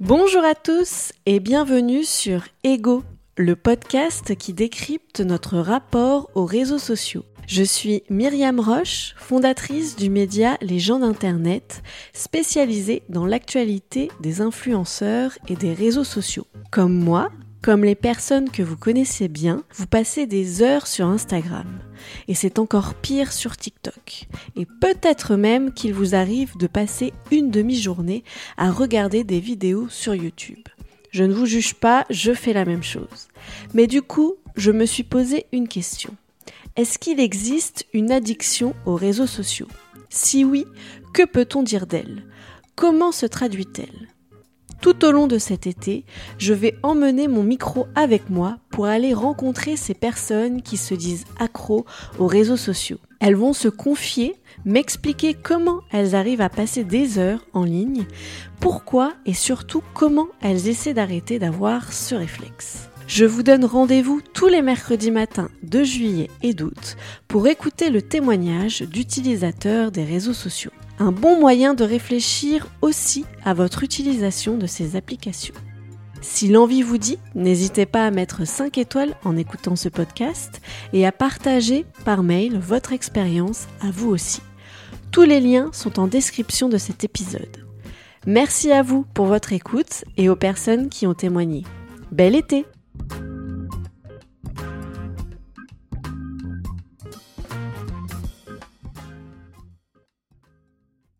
Bonjour à tous et bienvenue sur Ego, le podcast qui décrypte notre rapport aux réseaux sociaux. Je suis Myriam Roche, fondatrice du média Les gens d'Internet, spécialisée dans l'actualité des influenceurs et des réseaux sociaux. Comme moi, comme les personnes que vous connaissez bien, vous passez des heures sur Instagram. Et c'est encore pire sur TikTok. Et peut-être même qu'il vous arrive de passer une demi-journée à regarder des vidéos sur YouTube. Je ne vous juge pas, je fais la même chose. Mais du coup, je me suis posé une question. Est-ce qu'il existe une addiction aux réseaux sociaux? Si oui, que peut-on dire d'elle? Comment se traduit-elle? Tout au long de cet été, je vais emmener mon micro avec moi pour aller rencontrer ces personnes qui se disent accros aux réseaux sociaux. Elles vont se confier, m'expliquer comment elles arrivent à passer des heures en ligne, pourquoi et surtout comment elles essaient d'arrêter d'avoir ce réflexe. Je vous donne rendez-vous tous les mercredis matins de juillet et d'août pour écouter le témoignage d'utilisateurs des réseaux sociaux un bon moyen de réfléchir aussi à votre utilisation de ces applications. Si l'envie vous dit, n'hésitez pas à mettre 5 étoiles en écoutant ce podcast et à partager par mail votre expérience à vous aussi. Tous les liens sont en description de cet épisode. Merci à vous pour votre écoute et aux personnes qui ont témoigné. Bel été